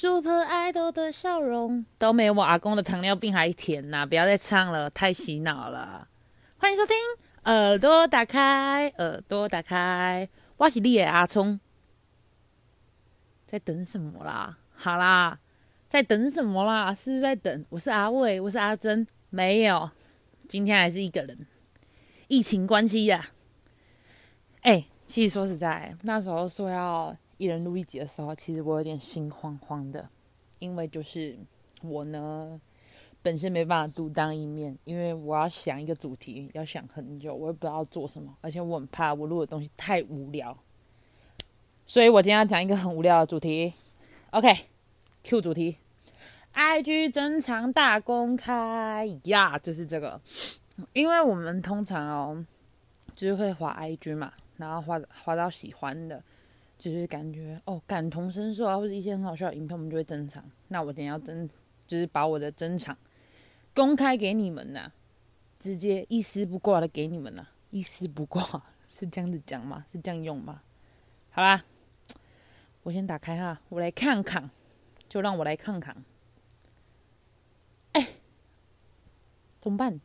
Super Idol 的笑容都没有我阿公的糖尿病还甜呐！不要再唱了，太洗脑了。欢迎收听，耳朵打开，耳朵打开，我是你的阿聪。在等什么啦？好啦，在等什么啦？是在等？我是阿伟，我是阿珍，没有，今天还是一个人。疫情关系呀。哎，其实说实在，那时候说要。一人录一集的时候，其实我有点心慌慌的，因为就是我呢本身没办法独当一面，因为我要想一个主题，要想很久，我也不知道做什么，而且我很怕我录的东西太无聊，所以我今天要讲一个很无聊的主题。OK，Q 主题，IG 珍藏大公开呀，就是这个，因为我们通常哦，就是会滑 IG 嘛，然后滑滑到喜欢的。就是感觉哦，感同身受啊，或者一些很好笑的影片，我们就会珍藏。那我等下要珍，就是把我的珍藏公开给你们呐，直接一丝不挂的给你们呐，一丝不挂是这样子讲吗？是这样用吗？好啦，我先打开哈，我来看看，就让我来看看。哎，怎么办？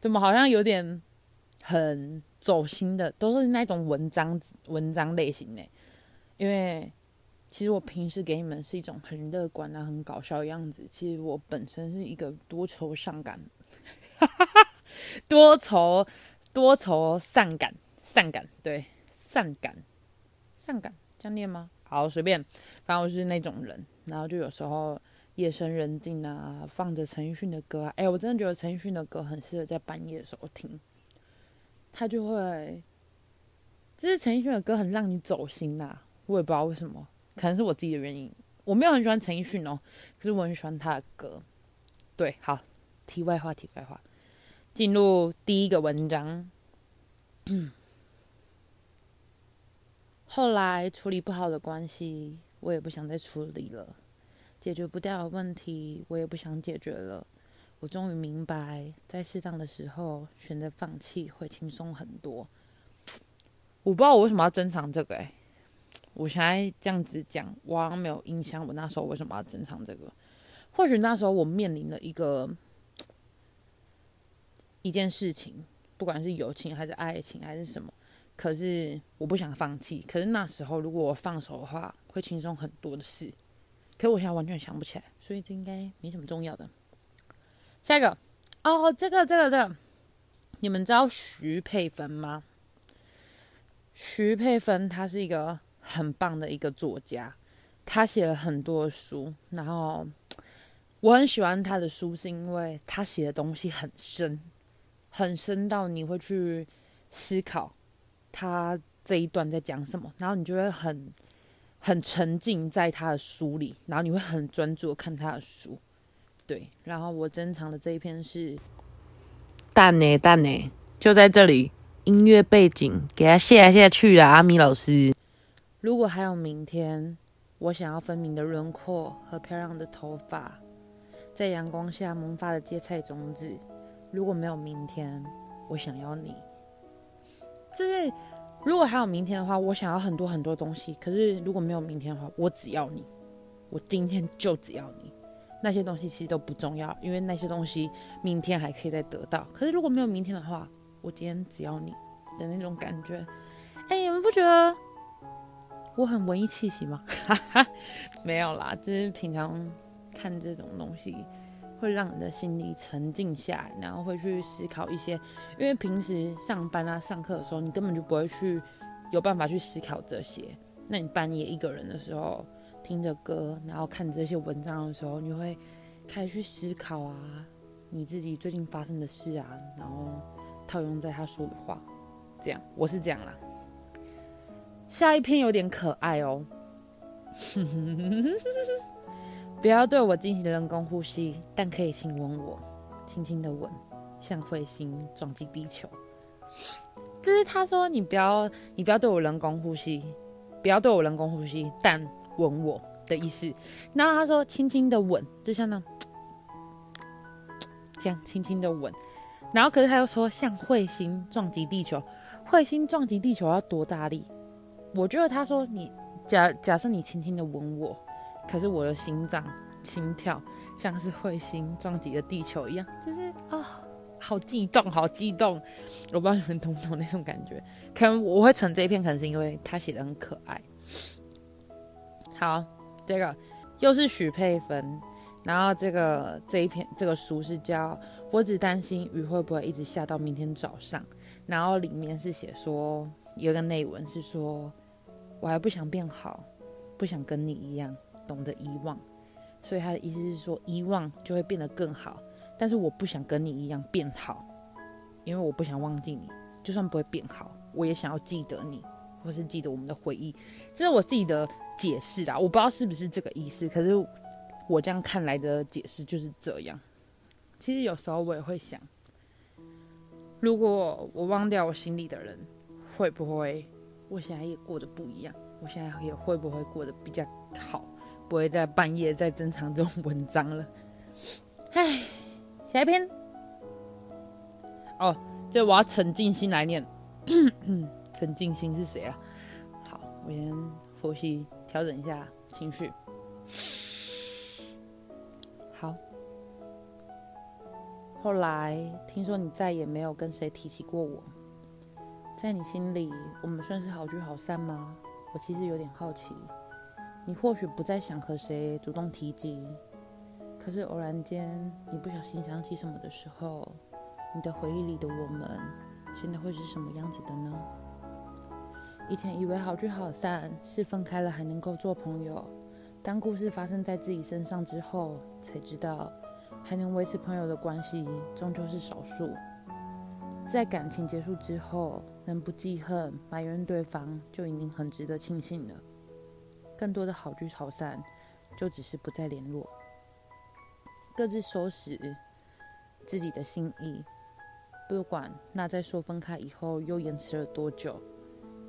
怎么好像有点很走心的，都是那种文章文章类型的。因为其实我平时给你们是一种很乐观啊、很搞笑的样子。其实我本身是一个多愁善感，哈 哈多愁多愁善感善感，对善感善感这样念吗？好，随便，反正我是那种人。然后就有时候夜深人静啊，放着陈奕迅的歌，哎，我真的觉得陈奕迅的歌很适合在半夜的时候听，他就会，就是陈奕迅的歌很让你走心呐。我也不知道为什么，可能是我自己的原因。我没有很喜欢陈奕迅哦，可是我很喜欢他的歌。对，好，题外话，题外话，进入第一个文章。后来处理不好的关系，我也不想再处理了。解决不掉的问题，我也不想解决了。我终于明白，在适当的时候选择放弃会轻松很多。我不知道我为什么要珍藏这个，哎。我现在这样子讲，我好像没有印象。我那时候为什么要珍藏这个？或许那时候我面临了一个 一件事情，不管是友情还是爱情还是什么，可是我不想放弃。可是那时候如果我放手的话，会轻松很多的事。可是我现在完全想不起来，所以这应该没什么重要的。下一个哦，这个这个这个，你们知道徐佩芬吗？徐佩芬她是一个。很棒的一个作家，他写了很多书，然后我很喜欢他的书，是因为他写的东西很深，很深到你会去思考他这一段在讲什么，然后你就会很很沉浸在他的书里，然后你会很专注看他的书。对，然后我珍藏的这一篇是蛋呢蛋呢，就在这里，音乐背景给他下下去了，阿米老师。如果还有明天，我想要分明的轮廓和漂亮的头发，在阳光下萌发的芥菜种子。如果没有明天，我想要你。就是如果还有明天的话，我想要很多很多东西。可是如果没有明天的话，我只要你，我今天就只要你。那些东西其实都不重要，因为那些东西明天还可以再得到。可是如果没有明天的话，我今天只要你的那种感觉。哎，你们不觉得？我很文艺气息吗？没有啦，就是平常看这种东西，会让你的心里沉静下来，然后会去思考一些。因为平时上班啊、上课的时候，你根本就不会去有办法去思考这些。那你半夜一个人的时候，听着歌，然后看这些文章的时候，你会开始去思考啊，你自己最近发生的事啊，然后套用在他说的话，这样，我是这样啦。下一篇有点可爱哦，不要对我进行人工呼吸，但可以亲吻我，轻轻的吻，像彗星撞击地球。这是他说你不要，你不要对我人工呼吸，不要对我人工呼吸，但吻我的意思。然后他说轻轻的吻，就像那这样轻轻的吻。然后可是他又说像彗星撞击地球，彗星撞击地球要多大力？我觉得他说你假假设你轻轻的吻我，可是我的心脏心跳像是彗星撞击了地球一样，就是啊，好激动，好激动！我不知道你们懂不懂那种感觉。可能我会存这一篇，可能是因为他写的很可爱。好，这个又是许佩芬，然后这个这一篇这个书是叫《我只担心雨会不会一直下到明天早上》，然后里面是写说有一个内文是说，我还不想变好，不想跟你一样。懂得遗忘，所以他的意思是说，遗忘就会变得更好。但是我不想跟你一样变好，因为我不想忘记你。就算不会变好，我也想要记得你，或是记得我们的回忆。这是我自己的解释啊，我不知道是不是这个意思。可是我这样看来的解释就是这样。其实有时候我也会想，如果我忘掉我心里的人，会不会我现在也过得不一样？我现在也会不会过得比较好？不会在半夜再珍藏这种文章了。唉，下一篇。哦，这我要沉静心来念。沉静心是谁啊？好，我先呼吸，调整一下情绪。好。后来听说你再也没有跟谁提起过我，在你心里，我们算是好聚好散吗？我其实有点好奇。你或许不再想和谁主动提及，可是偶然间你不小心想起什么的时候，你的回忆里的我们，现在会是什么样子的呢？以前以为好聚好散是分开了还能够做朋友，当故事发生在自己身上之后，才知道还能维持朋友的关系终究是少数。在感情结束之后，能不记恨埋怨对方，就已经很值得庆幸了。更多的好聚好散，就只是不再联络，各自收拾自己的心意。不管那在说分开以后又延迟了多久，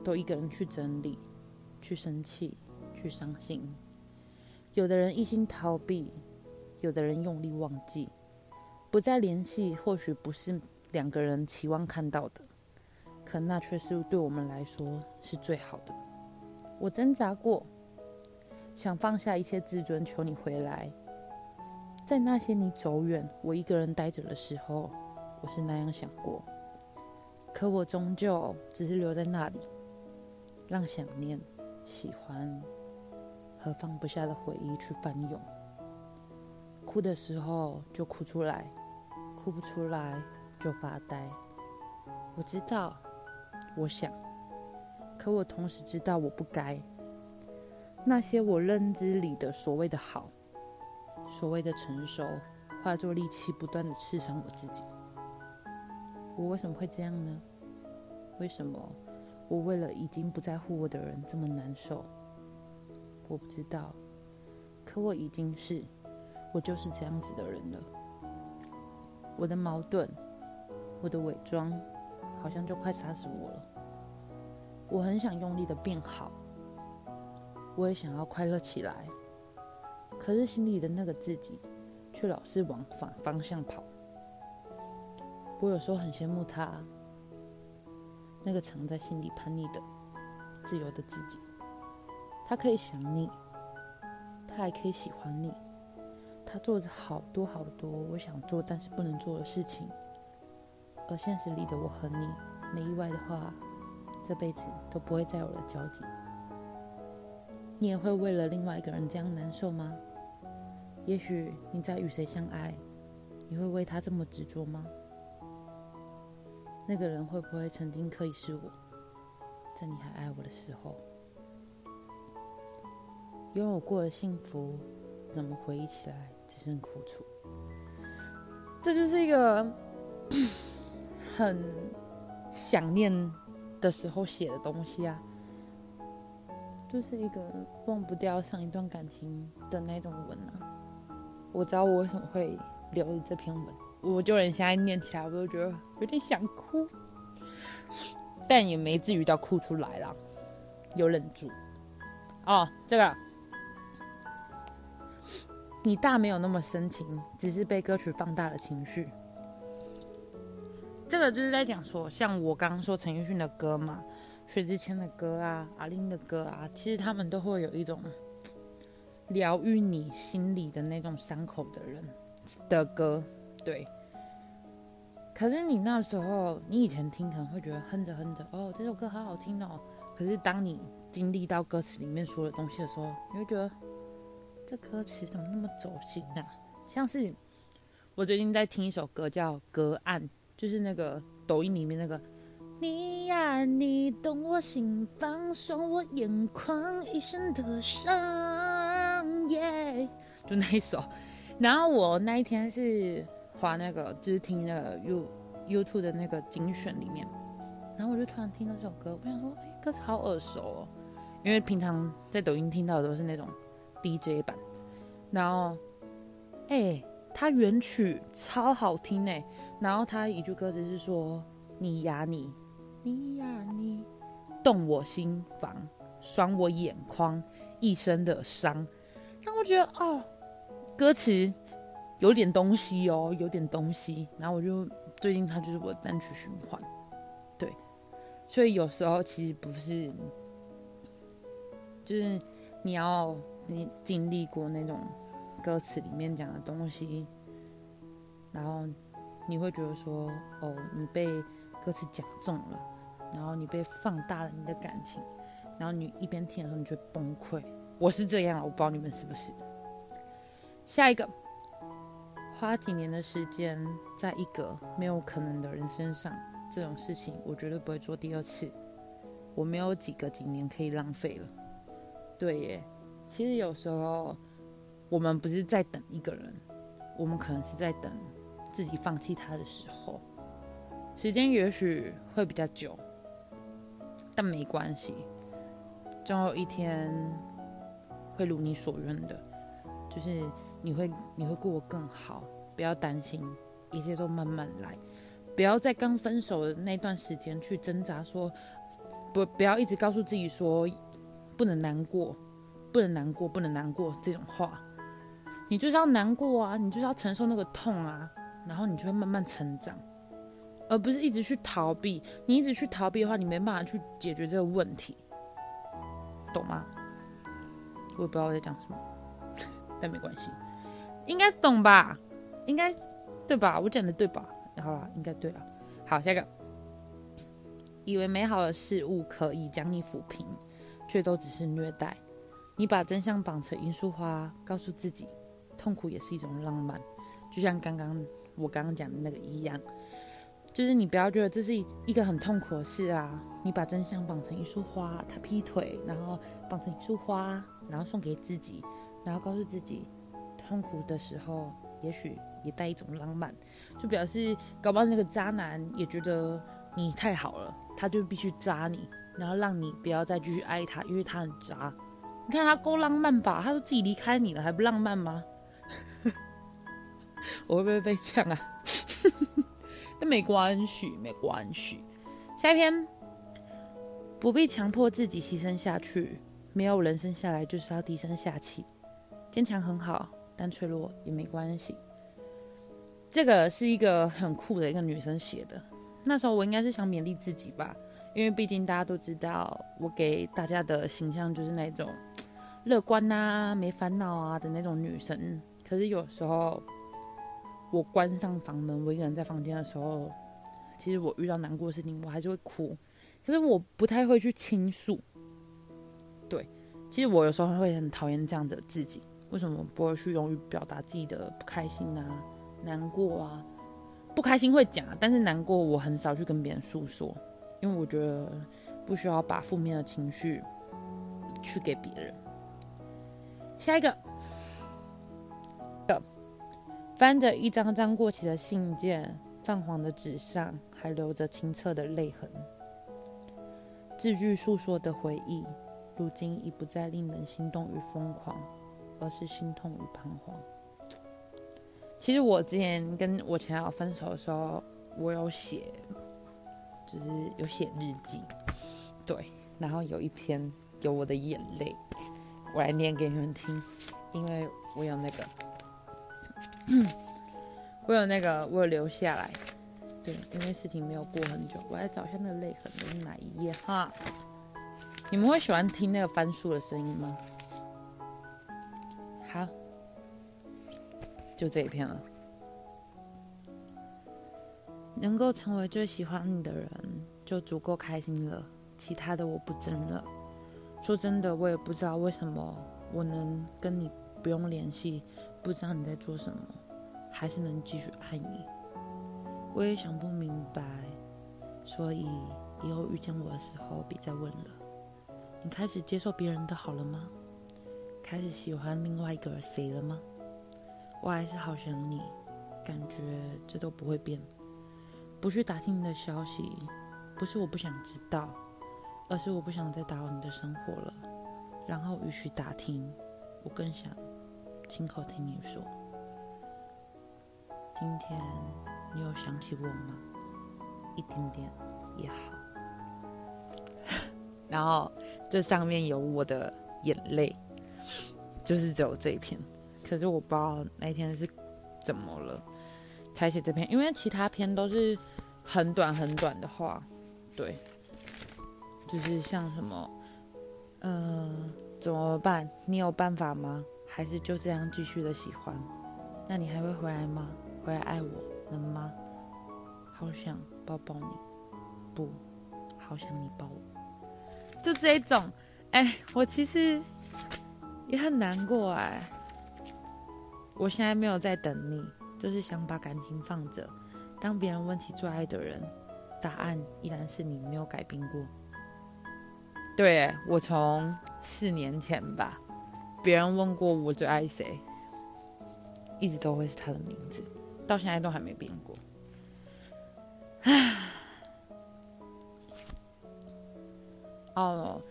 都一个人去整理，去生气，去伤心。有的人一心逃避，有的人用力忘记。不再联系，或许不是两个人期望看到的，可那却是对我们来说是最好的。我挣扎过。想放下一切自尊，求你回来。在那些你走远，我一个人待着的时候，我是那样想过。可我终究只是留在那里，让想念、喜欢和放不下的回忆去翻涌。哭的时候就哭出来，哭不出来就发呆。我知道，我想，可我同时知道我不该。那些我认知里的所谓的好，所谓的成熟，化作利器，不断的刺伤我自己。我为什么会这样呢？为什么我为了已经不在乎我的人这么难受？我不知道，可我已经是，我就是这样子的人了。我的矛盾，我的伪装，好像就快杀死我了。我很想用力的变好。我也想要快乐起来，可是心里的那个自己，却老是往反方向跑。我有时候很羡慕他，那个藏在心里叛逆的、自由的自己。他可以想你，他还可以喜欢你，他做着好多好多我想做但是不能做的事情。而现实里的我和你，没意外的话，这辈子都不会再有了交集。你也会为了另外一个人这样难受吗？也许你在与谁相爱，你会为他这么执着吗？那个人会不会曾经可以是我，在你还爱我的时候？拥有过的幸福，怎么回忆起来只剩苦楚？这就是一个很想念的时候写的东西啊。就是一个忘不掉上一段感情的那种文啊！我知道我为什么会留着这篇文，我就连现在念起来，我都觉得有点想哭，但也没至于到哭出来啦，有忍住。哦，这个你大没有那么深情，只是被歌曲放大了情绪。这个就是在讲说，像我刚刚说陈奕迅的歌嘛。薛之谦的歌啊，阿玲的歌啊，其实他们都会有一种疗愈你心里的那种伤口的人的歌，对。可是你那时候，你以前听可能会觉得哼着哼着，哦，这首歌好好听哦。可是当你经历到歌词里面说的东西的时候，你会觉得这歌词怎么那么走心啊？像是我最近在听一首歌叫《隔岸》，就是那个抖音里面那个你呀，你懂我心房，双我眼眶，一生的伤，耶，就那一首。然后我那一天是。滑那个就是听那个 You YouTube 的那个精选里面，然后我就突然听到这首歌，我想说，哎，歌词好耳熟哦，因为平常在抖音听到的都是那种 DJ 版，然后，哎，它原曲超好听哎，然后它一句歌词是说，你呀你，你呀你，动我心房，伤我眼眶，一生的伤，那我觉得哦，歌词。有点东西哦，有点东西。然后我就最近它就是我的单曲循环，对。所以有时候其实不是，就是你要你经历过那种歌词里面讲的东西，然后你会觉得说，哦，你被歌词讲中了，然后你被放大了你的感情，然后你一边听的时候你就崩溃。我是这样，我不知道你们是不是。下一个。花几年的时间在一个没有可能的人身上，这种事情我绝对不会做第二次。我没有几个几年可以浪费了。对耶，其实有时候我们不是在等一个人，我们可能是在等自己放弃他的时候。时间也许会比较久，但没关系，总有一天会如你所愿的，就是你会你会过得更好。不要担心，一切都慢慢来。不要在刚分手的那段时间去挣扎，说不，不要一直告诉自己说不能难过，不能难过，不能难过这种话。你就是要难过啊，你就是要承受那个痛啊，然后你就会慢慢成长，而不是一直去逃避。你一直去逃避的话，你没办法去解决这个问题，懂吗？我也不知道我在讲什么，但没关系，应该懂吧。应该对吧？我讲的对吧？好了，应该对了。好，下一个，以为美好的事物可以将你抚平，却都只是虐待。你把真相绑成罂粟花，告诉自己，痛苦也是一种浪漫。就像刚刚我刚刚讲的那个一样，就是你不要觉得这是一一个很痛苦的事啊。你把真相绑成一束花，他劈腿，然后绑成一束花，然后送给自己，然后告诉自己，痛苦的时候，也许。也带一种浪漫，就表示搞不好那个渣男也觉得你太好了，他就必须渣你，然后让你不要再继续爱他，因为他很渣。你看他够浪漫吧？他都自己离开你了，还不浪漫吗？我会不会被呛啊？但没关系，没关系。下一篇，不必强迫自己牺牲下去，没有人生下来就是要低声下气，坚强很好，但脆弱也没关系。这个是一个很酷的一个女生写的。那时候我应该是想勉励自己吧，因为毕竟大家都知道，我给大家的形象就是那种乐观啊、没烦恼啊的那种女生。可是有时候我关上房门，我一个人在房间的时候，其实我遇到难过的事情，我还是会哭。可是我不太会去倾诉。对，其实我有时候会很讨厌这样子的自己。为什么不会去勇于表达自己的不开心啊？难过啊，不开心会讲，但是难过我很少去跟别人诉说，因为我觉得不需要把负面的情绪去给别人。下一个，翻着一张张过期的信件，泛黄的纸上还留着清澈的泪痕，字句诉说的回忆，如今已不再令人心动与疯狂，而是心痛与彷徨。其实我之前跟我前男友分手的时候，我有写，就是有写日记，对，然后有一篇有我的眼泪，我来念给你们听，因为我有那个，我有那个，我有留下来，对，因为事情没有过很久，我来找一下那个泪痕的是哪一页哈。你们会喜欢听那个翻书的声音吗？好，就这一篇了。能够成为最喜欢你的人，就足够开心了。其他的我不争了。说真的，我也不知道为什么我能跟你不用联系，不知道你在做什么，还是能继续爱你。我也想不明白，所以以后遇见我的时候，别再问了。你开始接受别人的好了吗？开始喜欢另外一个谁了吗？我还是好想你，感觉这都不会变。不去打听你的消息，不是我不想知道，而是我不想再打扰你的生活了。然后与其打听，我更想亲口听你说。今天你有想起我吗？一点点也好。然后这上面有我的眼泪，就是只有这一篇。可是我不知道那天是怎么了。才写这篇，因为其他篇都是很短很短的话，对，就是像什么，呃，怎么办？你有办法吗？还是就这样继续的喜欢？那你还会回来吗？回来爱我，能吗？好想抱抱你，不，好想你抱我，就这种，哎，我其实也很难过哎，我现在没有在等你。就是想把感情放着，当别人问起最爱的人，答案依然是你，没有改变过。对我从四年前吧，别人问过我最爱谁，一直都会是他的名字，到现在都还没变过。唉，哦，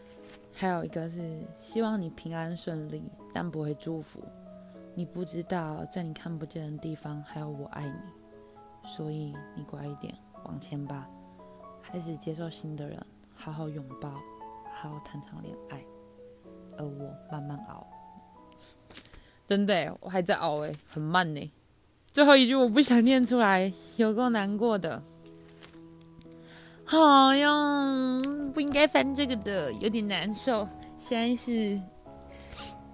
还有一个是希望你平安顺利，但不会祝福。你不知道，在你看不见的地方还有我爱你，所以你乖一点，往前吧，开始接受新的人，好好拥抱，好好谈场恋爱，而我慢慢熬。真的，我还在熬诶，很慢呢。最后一句我不想念出来，有够难过的。好呀，不应该翻这个的，有点难受。现在是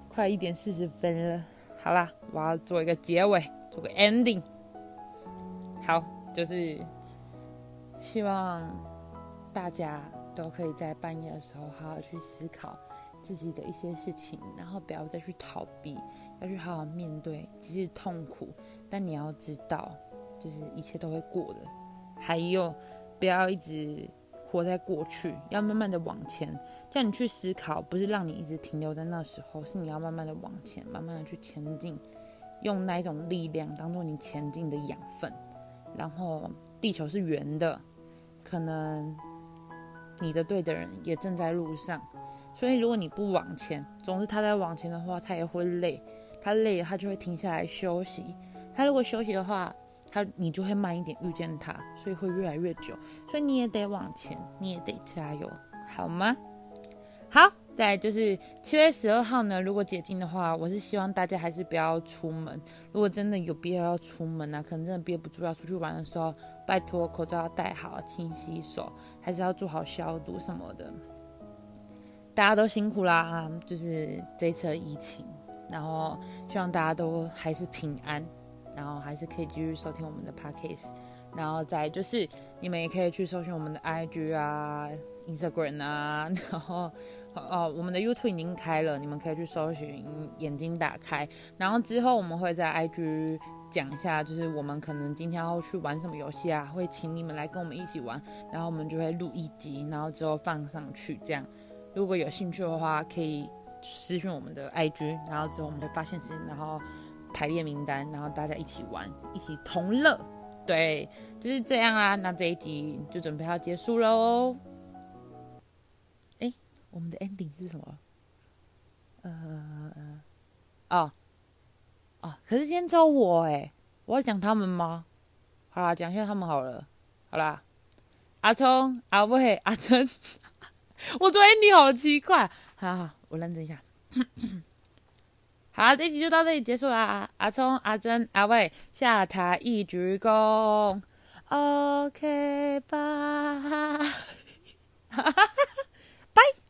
快一点四十分了。好啦，我要做一个结尾，做个 ending。好，就是希望大家都可以在半夜的时候好好去思考自己的一些事情，然后不要再去逃避，要去好好面对，即使痛苦，但你要知道，就是一切都会过的。还有，不要一直活在过去，要慢慢的往前。叫你去思考，不是让你一直停留在那时候，是你要慢慢的往前，慢慢的去前进，用那一种力量当做你前进的养分。然后，地球是圆的，可能你的对的人也正在路上，所以如果你不往前，总是他在往前的话，他也会累，他累了他就会停下来休息。他如果休息的话，他你就会慢一点遇见他，所以会越来越久。所以你也得往前，你也得加油，好吗？好，再就是七月十二号呢。如果解禁的话，我是希望大家还是不要出门。如果真的有必要要出门啊，可能真的憋不住要出去玩的时候，拜托口罩要戴好，勤洗手，还是要做好消毒什么的。大家都辛苦啦，就是这次疫情，然后希望大家都还是平安，然后还是可以继续收听我们的 podcast。然后再就是你们也可以去搜寻我们的 IG 啊。Instagram 啊，然后哦，我们的 YouTube 已经开了，你们可以去搜寻，眼睛打开。然后之后我们会在 IG 讲一下，就是我们可能今天要去玩什么游戏啊，会请你们来跟我们一起玩，然后我们就会录一集，然后之后放上去。这样，如果有兴趣的话，可以私讯我们的 IG，然后之后我们会发现时，然后排列名单，然后大家一起玩，一起同乐。对，就是这样啊。那这一集就准备要结束喽。我们的 ending 是什么？呃，哦，哦，可是今天只有我哎，我要讲他们吗？好啦，讲一下他们好了。好啦，阿聪、阿伟、阿珍，我昨天你好奇怪。好好，我认真一下。好，这集就到这里结束啦。阿聪、阿珍、阿伟下台一鞠躬。OK，拜，拜。